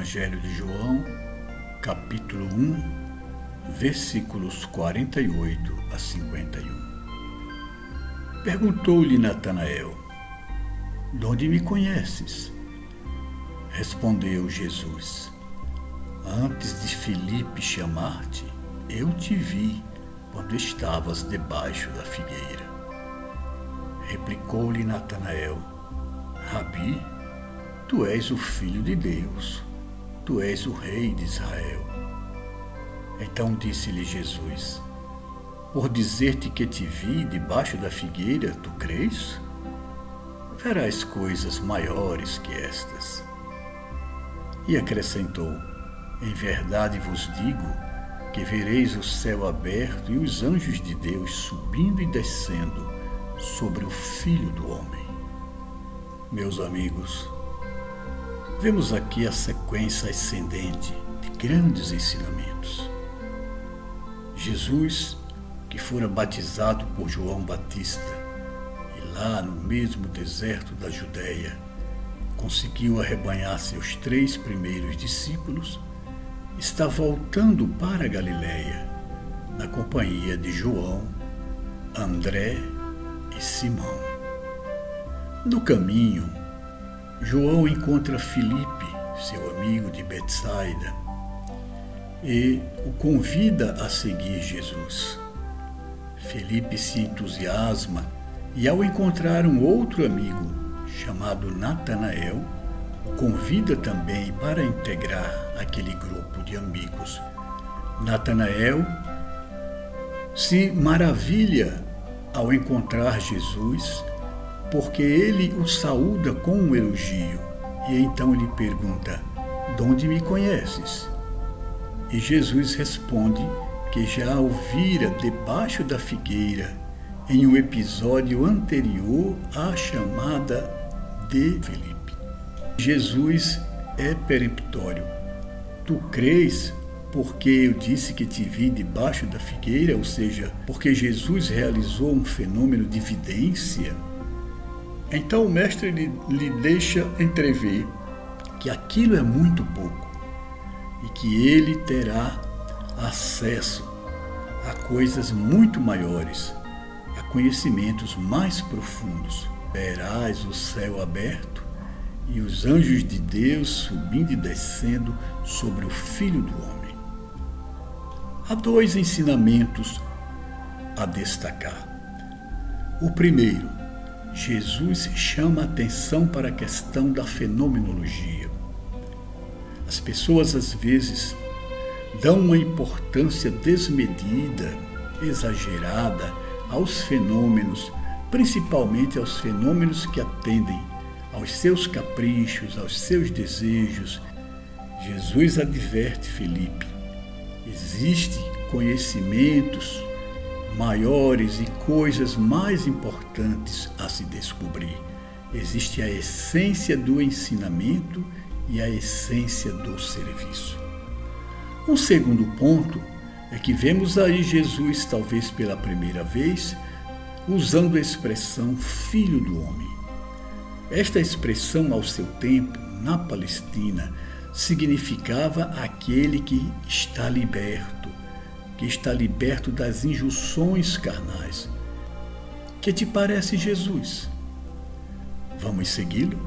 Evangelho de João, capítulo 1, versículos 48 a 51. Perguntou-lhe Natanael: De onde me conheces? Respondeu Jesus: Antes de Filipe chamar-te, eu te vi quando estavas debaixo da figueira. Replicou-lhe Natanael: Rabi, tu és o filho de Deus, tu és o rei de Israel. Então disse-lhe Jesus: Por dizer-te que te vi debaixo da figueira, tu crês? Verás coisas maiores que estas. E acrescentou: Em verdade vos digo que vereis o céu aberto e os anjos de Deus subindo e descendo sobre o Filho do Homem. Meus amigos, vemos aqui a sequência ascendente de grandes ensinamentos. Jesus, que fora batizado por João Batista, e lá no mesmo deserto da Judéia, conseguiu arrebanhar seus três primeiros discípulos, está voltando para Galiléia, na companhia de João, André e Simão. No caminho, João encontra Filipe, seu amigo de Betsaida, e o convida a seguir Jesus. Felipe se entusiasma e, ao encontrar um outro amigo chamado Natanael, o convida também para integrar aquele grupo de amigos. Natanael se maravilha ao encontrar Jesus, porque ele o saúda com um elogio. E então lhe pergunta: De onde me conheces? E Jesus responde que já ouvira debaixo da figueira em um episódio anterior à chamada de Felipe. Jesus é peremptório. Tu crês porque eu disse que te vi debaixo da figueira, ou seja, porque Jesus realizou um fenômeno de vidência, então o mestre lhe, lhe deixa entrever que aquilo é muito pouco e que ele terá acesso a coisas muito maiores, a conhecimentos mais profundos. Verás o céu aberto e os anjos de Deus subindo e descendo sobre o Filho do Homem. Há dois ensinamentos a destacar. O primeiro, Jesus chama atenção para a questão da fenomenologia. As pessoas às vezes dão uma importância desmedida, exagerada aos fenômenos, principalmente aos fenômenos que atendem aos seus caprichos, aos seus desejos. Jesus adverte Felipe Existem conhecimentos maiores e coisas mais importantes a se descobrir. Existe a essência do ensinamento e a essência do serviço. Um segundo ponto é que vemos aí Jesus, talvez pela primeira vez, usando a expressão Filho do Homem. Esta expressão, ao seu tempo, na Palestina, significava aquele que está liberto, que está liberto das injunções carnais. Que te parece Jesus? Vamos segui-lo?